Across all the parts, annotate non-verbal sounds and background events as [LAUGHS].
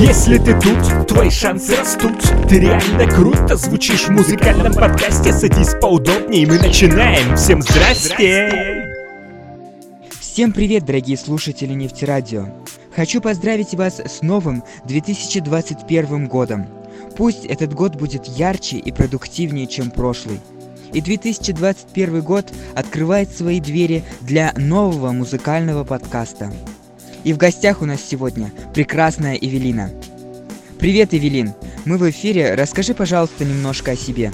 Если ты тут, твои шансы растут Ты реально круто звучишь в музыкальном подкасте Садись поудобнее, мы начинаем Всем здрасте! Всем привет, дорогие слушатели Нефтерадио! Хочу поздравить вас с новым 2021 годом. Пусть этот год будет ярче и продуктивнее, чем прошлый. И 2021 год открывает свои двери для нового музыкального подкаста. И в гостях у нас сегодня прекрасная Эвелина. Привет, Эвелин! Мы в эфире. Расскажи, пожалуйста, немножко о себе.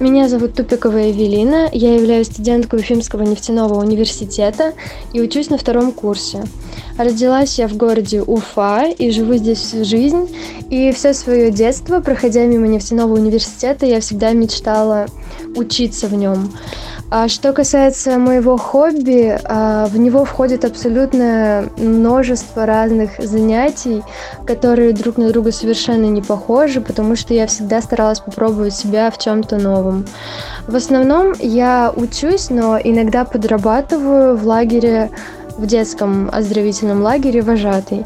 Меня зовут Тупикова Эвелина, я являюсь студенткой Уфимского нефтяного университета и учусь на втором курсе. Родилась я в городе Уфа и живу здесь всю жизнь. И все свое детство, проходя мимо нефтяного университета, я всегда мечтала учиться в нем. А что касается моего хобби, а, в него входит абсолютное множество разных занятий, которые друг на друга совершенно не похожи, потому что я всегда старалась попробовать себя в чем-то новом. В основном я учусь, но иногда подрабатываю в лагере, в детском оздоровительном лагере вожатый.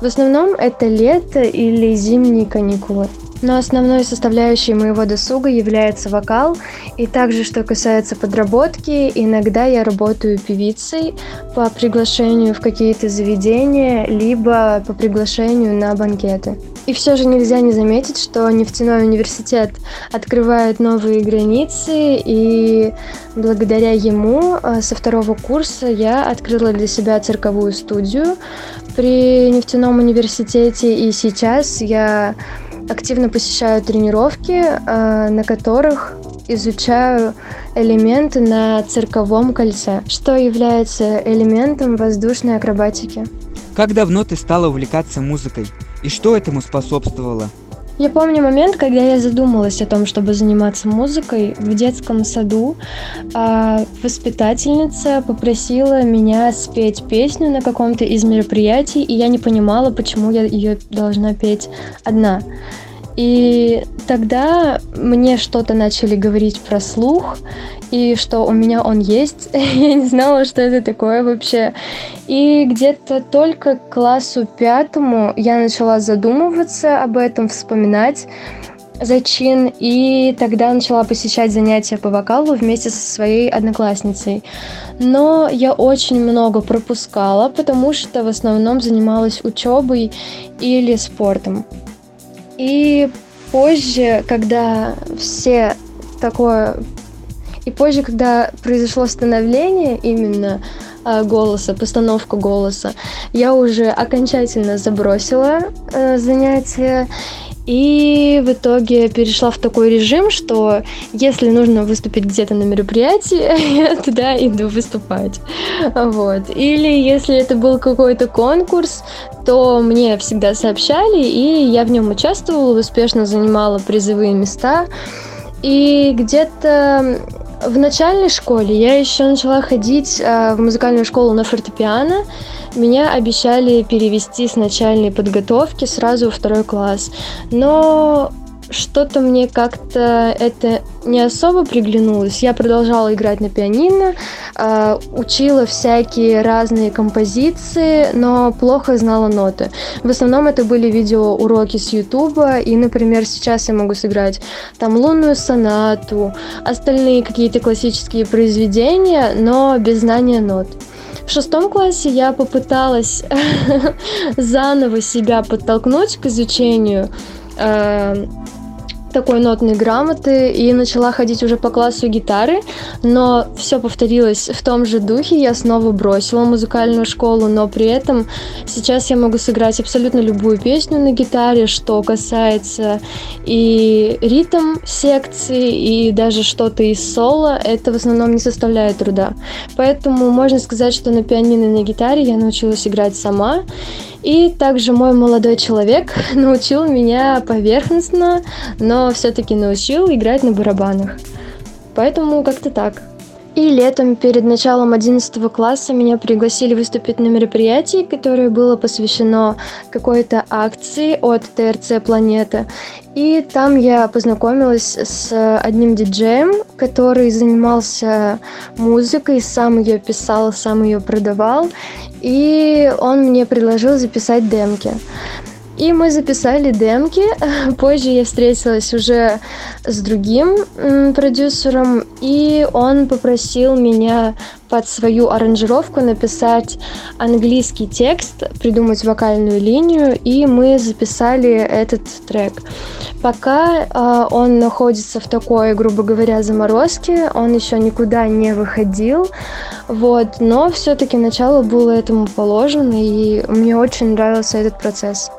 В основном это лето или зимние каникулы. Но основной составляющей моего досуга является вокал. И также, что касается подработки, иногда я работаю певицей по приглашению в какие-то заведения, либо по приглашению на банкеты. И все же нельзя не заметить, что нефтяной университет открывает новые границы, и благодаря ему э, со второго курса я открыла для себя цирковую студию при нефтяном университете, и сейчас я активно посещаю тренировки, э, на которых изучаю элементы на цирковом кольце, что является элементом воздушной акробатики. Как давно ты стала увлекаться музыкой? И что этому способствовало? Я помню момент, когда я задумалась о том, чтобы заниматься музыкой в детском саду. А воспитательница попросила меня спеть песню на каком-то из мероприятий, и я не понимала, почему я ее должна петь одна. И тогда мне что-то начали говорить про слух, и что у меня он есть. [LAUGHS] я не знала, что это такое вообще. И где-то только к классу пятому я начала задумываться об этом, вспоминать зачин, и тогда начала посещать занятия по вокалу вместе со своей одноклассницей. Но я очень много пропускала, потому что в основном занималась учебой или спортом. И позже, когда все такое... И позже, когда произошло становление именно э, голоса, постановка голоса, я уже окончательно забросила э, занятия и в итоге перешла в такой режим, что если нужно выступить где-то на мероприятии, [LAUGHS] я туда иду выступать. Вот. Или если это был какой-то конкурс, то мне всегда сообщали, и я в нем участвовала, успешно занимала призовые места. И где-то в начальной школе я еще начала ходить э, в музыкальную школу на фортепиано. Меня обещали перевести с начальной подготовки сразу во второй класс. Но что-то мне как-то это не особо приглянулось. Я продолжала играть на пианино, э, учила всякие разные композиции, но плохо знала ноты. В основном это были видеоуроки с Ютуба, и, например, сейчас я могу сыграть там лунную сонату, остальные какие-то классические произведения, но без знания нот. В шестом классе я попыталась [LAUGHS] заново себя подтолкнуть к изучению э, такой нотной грамоты и начала ходить уже по классу гитары, но все повторилось в том же духе, я снова бросила музыкальную школу, но при этом сейчас я могу сыграть абсолютно любую песню на гитаре, что касается и ритм секции, и даже что-то из соло, это в основном не составляет труда. Поэтому можно сказать, что на пианино и на гитаре я научилась играть сама, и также мой молодой человек [LAUGHS] научил меня поверхностно, но все-таки научил играть на барабанах. Поэтому как-то так. И летом, перед началом 11 класса, меня пригласили выступить на мероприятии, которое было посвящено какой-то акции от ТРЦ «Планета». И там я познакомилась с одним диджеем, который занимался музыкой, сам ее писал, сам ее продавал. И он мне предложил записать демки. И мы записали демки. [LAUGHS] Позже я встретилась уже с другим продюсером, и он попросил меня под свою аранжировку написать английский текст, придумать вокальную линию, и мы записали этот трек. Пока э, он находится в такой, грубо говоря, заморозке, он еще никуда не выходил, вот, но все-таки начало было этому положено, и мне очень нравился этот процесс.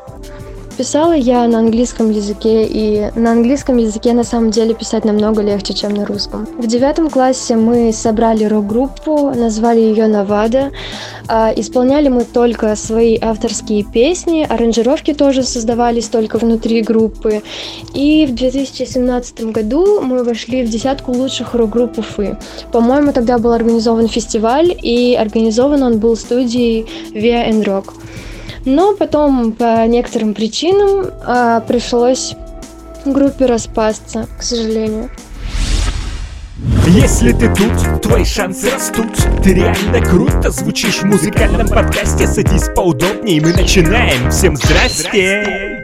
Писала я на английском языке, и на английском языке на самом деле писать намного легче, чем на русском. В девятом классе мы собрали рок-группу, назвали ее «Навада». А, исполняли мы только свои авторские песни, аранжировки тоже создавались только внутри группы. И в 2017 году мы вошли в десятку лучших рок-групп Уфы. По-моему, тогда был организован фестиваль, и организован он был студией Via and Rock. Но потом по некоторым причинам э, пришлось группе распасться, к сожалению. Если ты тут, твои шансы растут Ты реально круто звучишь в музыкальном подкасте Садись поудобнее, мы начинаем Всем здрасте! здрасте.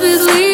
believe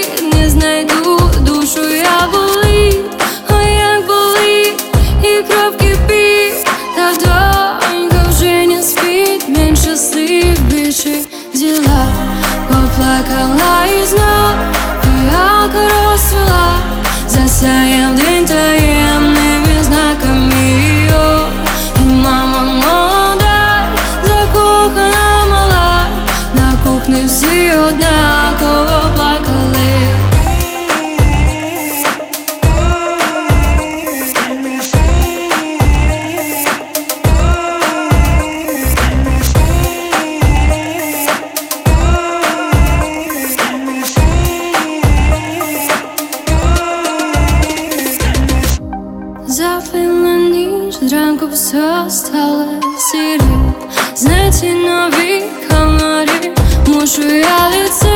ранку все стало серее Знаете, новый комари Мужу я лицо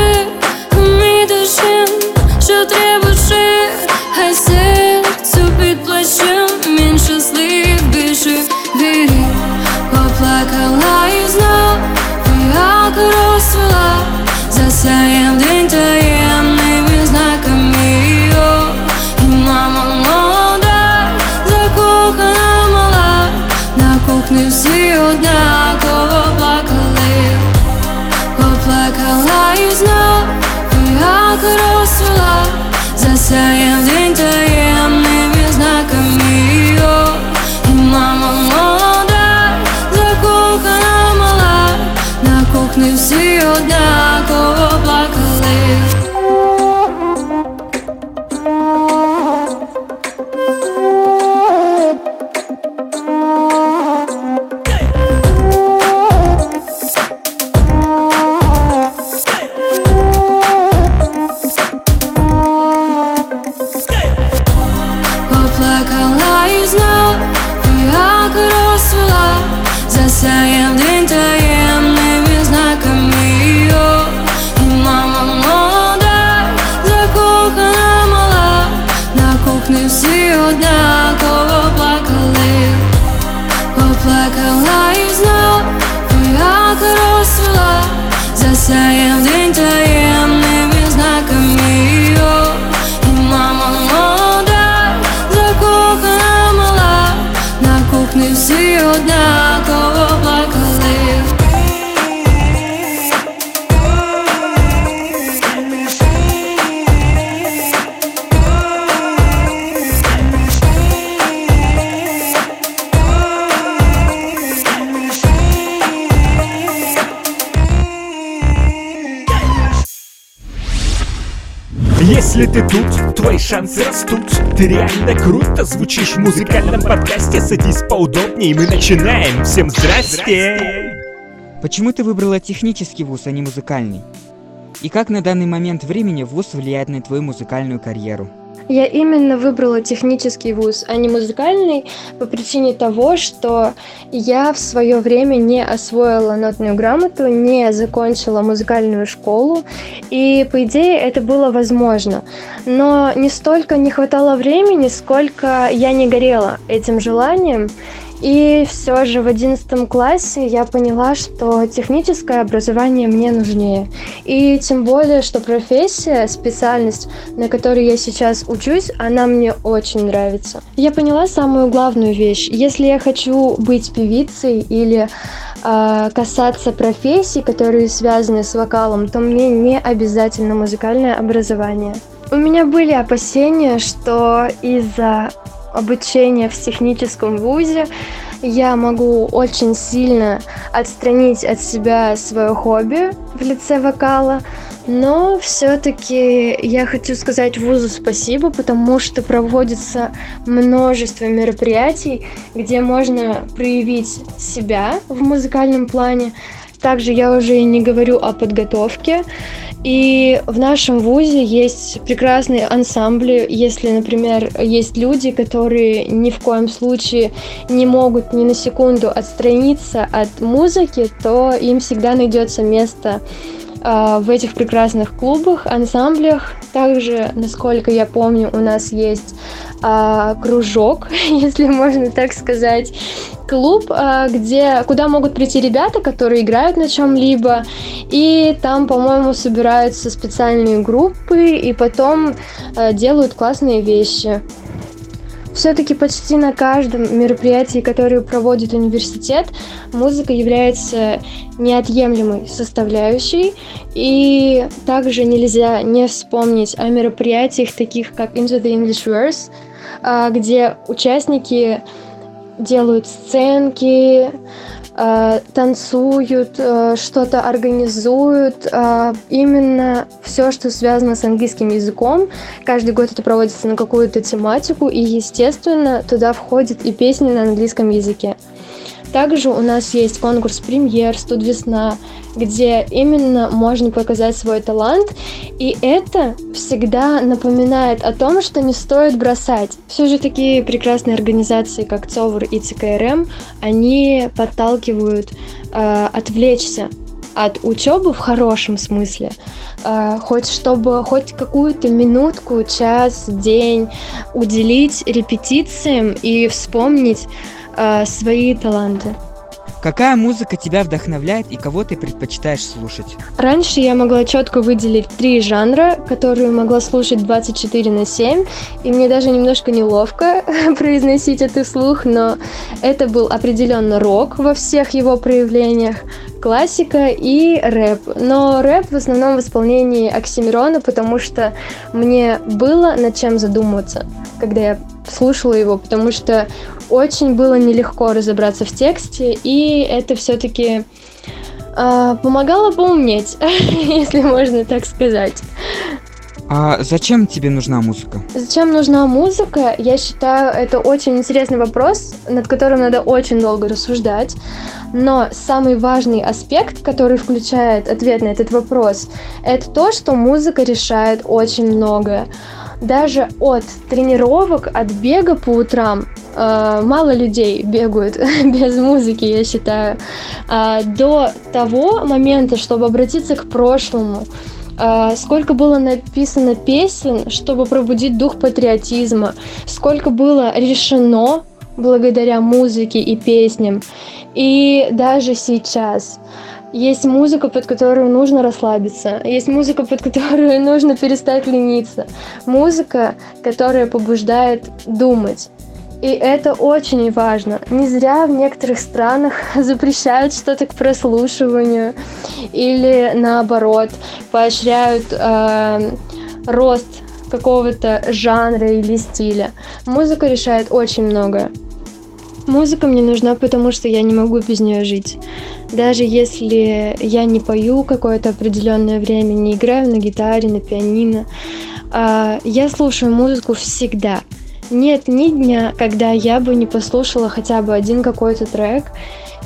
Плакала і знов твоя кров свела за саєм день ты тут, твои шансы растут Ты реально круто звучишь в музыкальном подкасте Садись поудобнее, мы начинаем Всем здрасте! Почему ты выбрала технический вуз, а не музыкальный? И как на данный момент времени вуз влияет на твою музыкальную карьеру? Я именно выбрала технический вуз, а не музыкальный, по причине того, что я в свое время не освоила нотную грамоту, не закончила музыкальную школу, и по идее это было возможно. Но не столько не хватало времени, сколько я не горела этим желанием, и все же в одиннадцатом классе я поняла, что техническое образование мне нужнее. И тем более, что профессия, специальность, на которой я сейчас учусь, она мне очень нравится. Я поняла самую главную вещь. Если я хочу быть певицей или э, касаться профессий, которые связаны с вокалом, то мне не обязательно музыкальное образование. У меня были опасения, что из-за обучения в техническом вузе я могу очень сильно отстранить от себя свое хобби в лице вокала, но все-таки я хочу сказать вузу спасибо, потому что проводится множество мероприятий, где можно проявить себя в музыкальном плане. Также я уже не говорю о подготовке. И в нашем вузе есть прекрасные ансамбли. Если, например, есть люди, которые ни в коем случае не могут ни на секунду отстраниться от музыки, то им всегда найдется место в этих прекрасных клубах, ансамблях. Также, насколько я помню, у нас есть а, кружок, [LAUGHS] если можно так сказать, клуб, а, где, куда могут прийти ребята, которые играют на чем-либо, и там, по-моему, собираются специальные группы, и потом а, делают классные вещи. Все-таки почти на каждом мероприятии, которое проводит университет, музыка является неотъемлемой составляющей. И также нельзя не вспомнить о мероприятиях, таких как Into the English Verse, а, где участники делают сценки, э, танцуют, э, что-то организуют. Э, именно все, что связано с английским языком. Каждый год это проводится на какую-то тематику, и, естественно, туда входят и песни на английском языке. Также у нас есть конкурс «Премьер», «Студ весна», где именно можно показать свой талант, и это всегда напоминает о том, что не стоит бросать. Все же такие прекрасные организации, как ЦОВР и ЦКРМ, они подталкивают э, отвлечься от учебы в хорошем смысле, э, хоть чтобы хоть какую-то минутку, час, день уделить репетициям и вспомнить э, свои таланты. Какая музыка тебя вдохновляет и кого ты предпочитаешь слушать? Раньше я могла четко выделить три жанра, которые могла слушать 24 на 7, и мне даже немножко неловко [LAUGHS] произносить это вслух, но это был определенно рок во всех его проявлениях, классика и рэп. Но рэп в основном в исполнении Оксимирона, потому что мне было над чем задумываться, когда я слушала его, потому что очень было нелегко разобраться в тексте, и это все-таки э, а, помогало поумнеть, [LAUGHS] если можно так сказать. А зачем тебе нужна музыка? Зачем нужна музыка? Я считаю, это очень интересный вопрос, над которым надо очень долго рассуждать. Но самый важный аспект, который включает ответ на этот вопрос, это то, что музыка решает очень многое даже от тренировок, от бега по утрам э, мало людей бегают [LAUGHS] без музыки, я считаю, э, до того момента, чтобы обратиться к прошлому. Э, сколько было написано песен, чтобы пробудить дух патриотизма, сколько было решено благодаря музыке и песням. И даже сейчас есть музыка, под которую нужно расслабиться. Есть музыка, под которую [LAUGHS] нужно перестать лениться. Музыка, которая побуждает думать. И это очень важно. Не зря в некоторых странах [LAUGHS] запрещают что-то к прослушиванию или наоборот поощряют э, рост какого-то жанра или стиля. Музыка решает очень многое. Музыка мне нужна, потому что я не могу без нее жить. Даже если я не пою какое-то определенное время, не играю на гитаре, на пианино, А, я слушаю музыку всегда. Нет ни дня, когда я бы не послушала хотя бы один какой-то трек.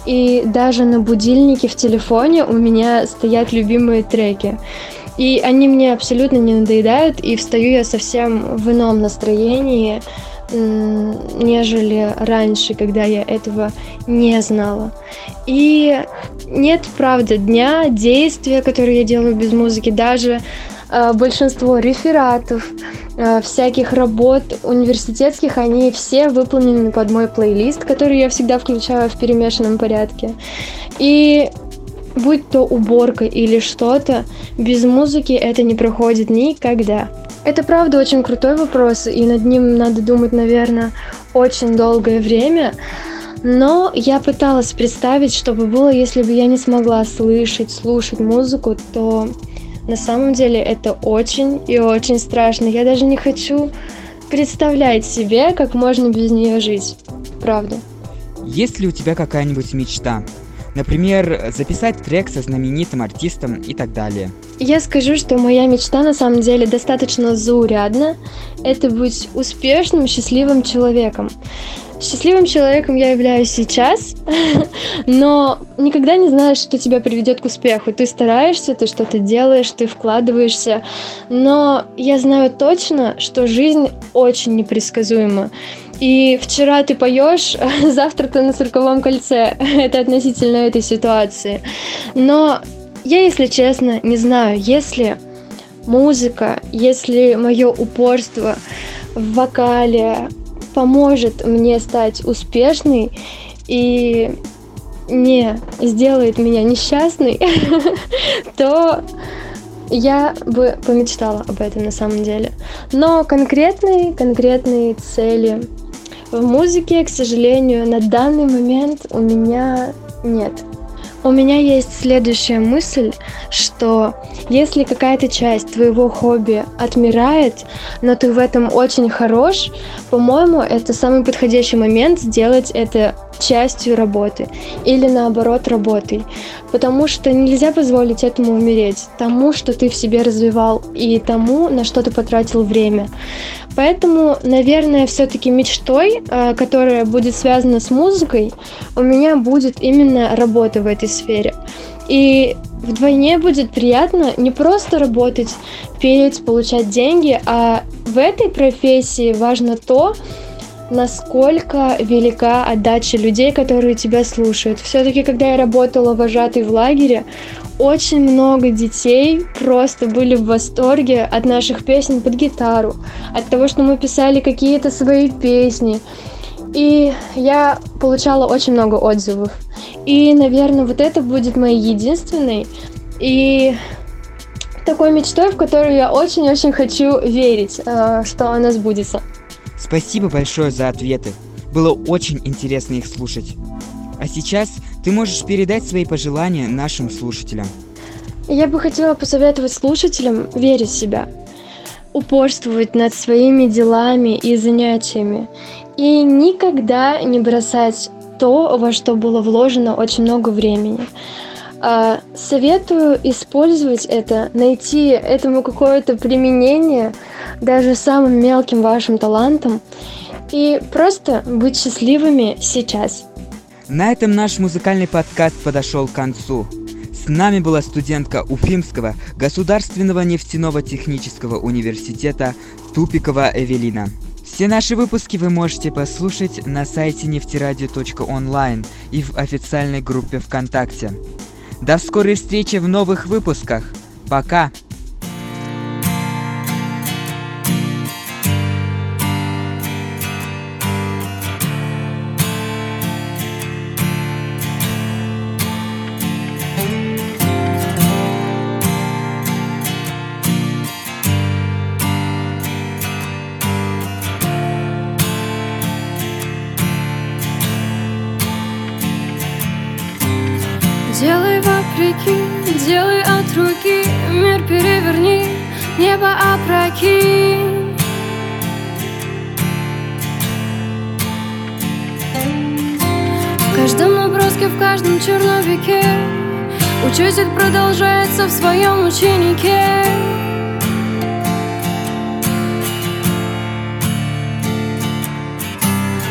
И даже на будильнике в телефоне у меня стоят любимые треки. И они мне абсолютно не надоедают, и встаю я совсем в ином настроении, нежели раньше, когда я этого не знала. И нет, правда, дня, действия, которые я делаю без музыки, даже э, большинство рефератов, э, всяких работ университетских, они все выполнены под мой плейлист, который я всегда включаю в перемешанном порядке. И будь то уборка или что-то, без музыки это не проходит никогда. Это правда очень крутой вопрос, и над ним надо думать, наверное, очень долгое время. Но я пыталась представить, что бы было, если бы я не смогла слышать, слушать музыку, то на самом деле это очень и очень страшно. Я даже не хочу представлять себе, как можно без нее жить. Правда. Есть ли у тебя какая-нибудь мечта? Например, записать трек со знаменитым артистом и так далее. Я скажу, что моя мечта на самом деле достаточно заурядна. Это быть успешным, счастливым человеком. Счастливым человеком я являюсь сейчас, [LAUGHS] но никогда не знаешь, что тебя приведет к успеху. Ты стараешься, ты что-то делаешь, ты вкладываешься, но я знаю точно, что жизнь очень непредсказуема. И вчера ты поешь, [LAUGHS] завтра ты на цирковом кольце. [LAUGHS] Это относительно этой ситуации. Но я, если честно, не знаю, если музыка, если мое упорство в вокале поможет мне стать успешной и не сделает меня несчастной, [LAUGHS] то я бы помечтала об этом на самом деле. Но конкретные, конкретные цели в музыке, к сожалению, на данный момент у меня нет. У меня есть следующая мысль, что если какая-то часть твоего хобби отмирает, но ты в этом очень хорош, по-моему, это самый подходящий момент сделать это частью работы или наоборот работой. Потому что нельзя позволить этому умереть, тому, что ты в себе развивал и тому, на что ты потратил время. Поэтому, наверное, все-таки мечтой, э, которая будет связана с музыкой, у меня будет именно работа в этой сфере. И вдвойне будет приятно не просто работать, петь, получать деньги, а в этой профессии важно то, насколько велика отдача людей, которые тебя слушают. Все-таки, когда я работала вожатой в лагере, очень много детей просто были в восторге от наших песен под гитару, от того, что мы писали какие-то свои песни. И я получала очень много отзывов. И, наверное, вот это будет моей единственной и такой мечтой, в которую я очень-очень хочу верить, э, что она сбудется. Спасибо большое за ответы. Было очень интересно их слушать. А сейчас ты можешь передать свои пожелания нашим слушателям. Я бы хотела посоветовать слушателям верить в себя, упорствовать над своими делами и занятиями и никогда не бросать то, во что было вложено очень много времени. А, советую использовать это, найти этому какое-то применение даже самым мелким вашим талантом и просто быть счастливыми сейчас. На этом наш музыкальный подкаст подошел к концу. С нами была студентка Уфимского государственного нефтяного технического университета Тупикова Эвелина. Все наши выпуски вы можете послушать на сайте нефтерадио.онлайн и в официальной группе ВКонтакте. До скорой встречи в новых выпусках. Пока! небо опрокинь. В каждом наброске, в каждом черновике Учитель продолжается в своем ученике.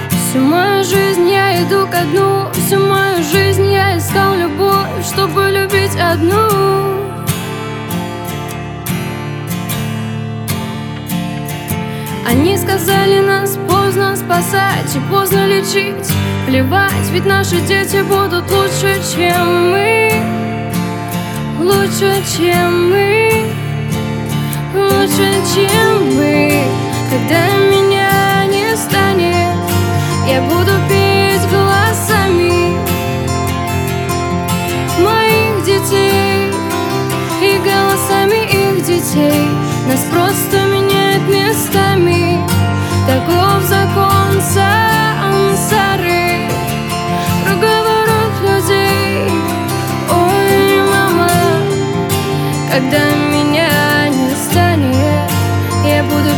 Всю мою жизнь я иду ко дну Всю мою жизнь я искал любовь Чтобы любить одну. Они сказали нас поздно спасать и поздно лечить. Плевать, ведь наши дети будут лучше, чем мы. Лучше, чем мы. Лучше, чем мы. Когда меня не станет Я буду петь голосами Моих детей. И голосами их детей. Нас просто местами. Таков закон сансары. Круговорот людей. Ой, мама Когда меня не станет Я буду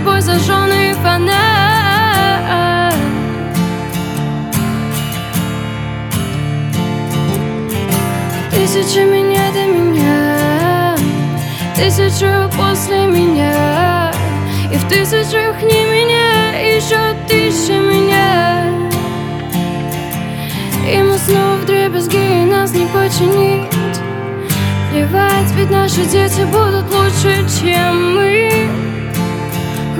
тобой зажженный фонарь. Тысяча меня до меня Тысячу после меня И в тысячах не меня Еще тысяча меня. И мы снова в дребезги И нас не починить. Плевать, ведь наши дети будут лучше, чем мы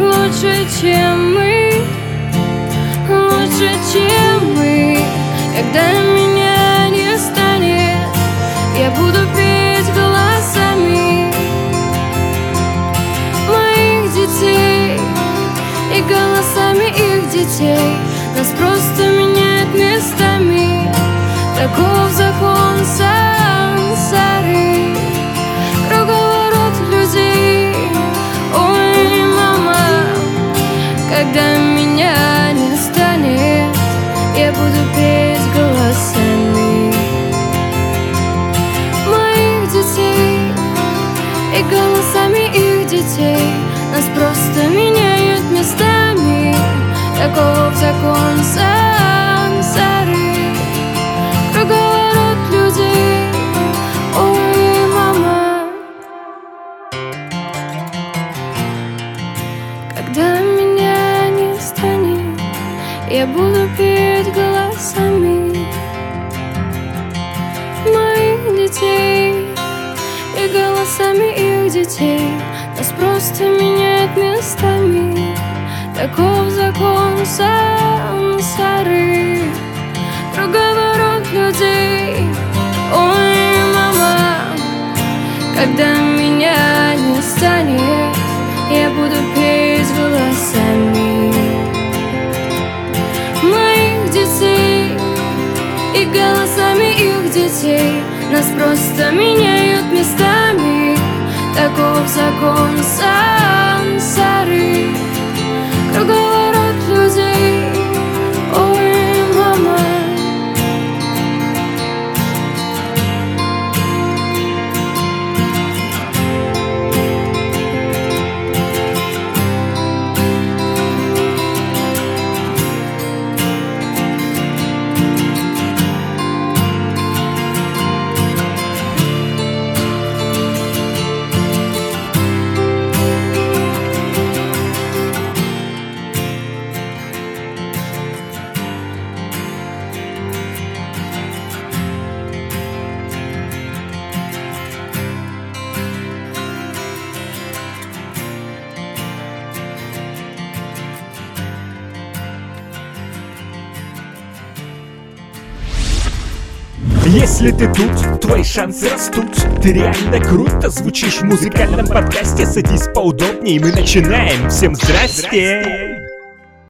Лучше, чем мы. Лучше, чем мы. Когда меня не станет Я буду петь голосами Моих детей И голосами их детей. Нас просто меняет местами. Таков закон сансары Просто меняет местами. Таков закон сансары. Круговорот людей. Ой, мама Когда меня не станет Я буду петь голосами Моих детей И голосами их детей. Нас просто местами Таков закон сансары Если ты тут, твои шансы растут. Ты реально круто звучишь в музыкальном подкасте. Садись поудобнее, мы начинаем. Всем здрасте!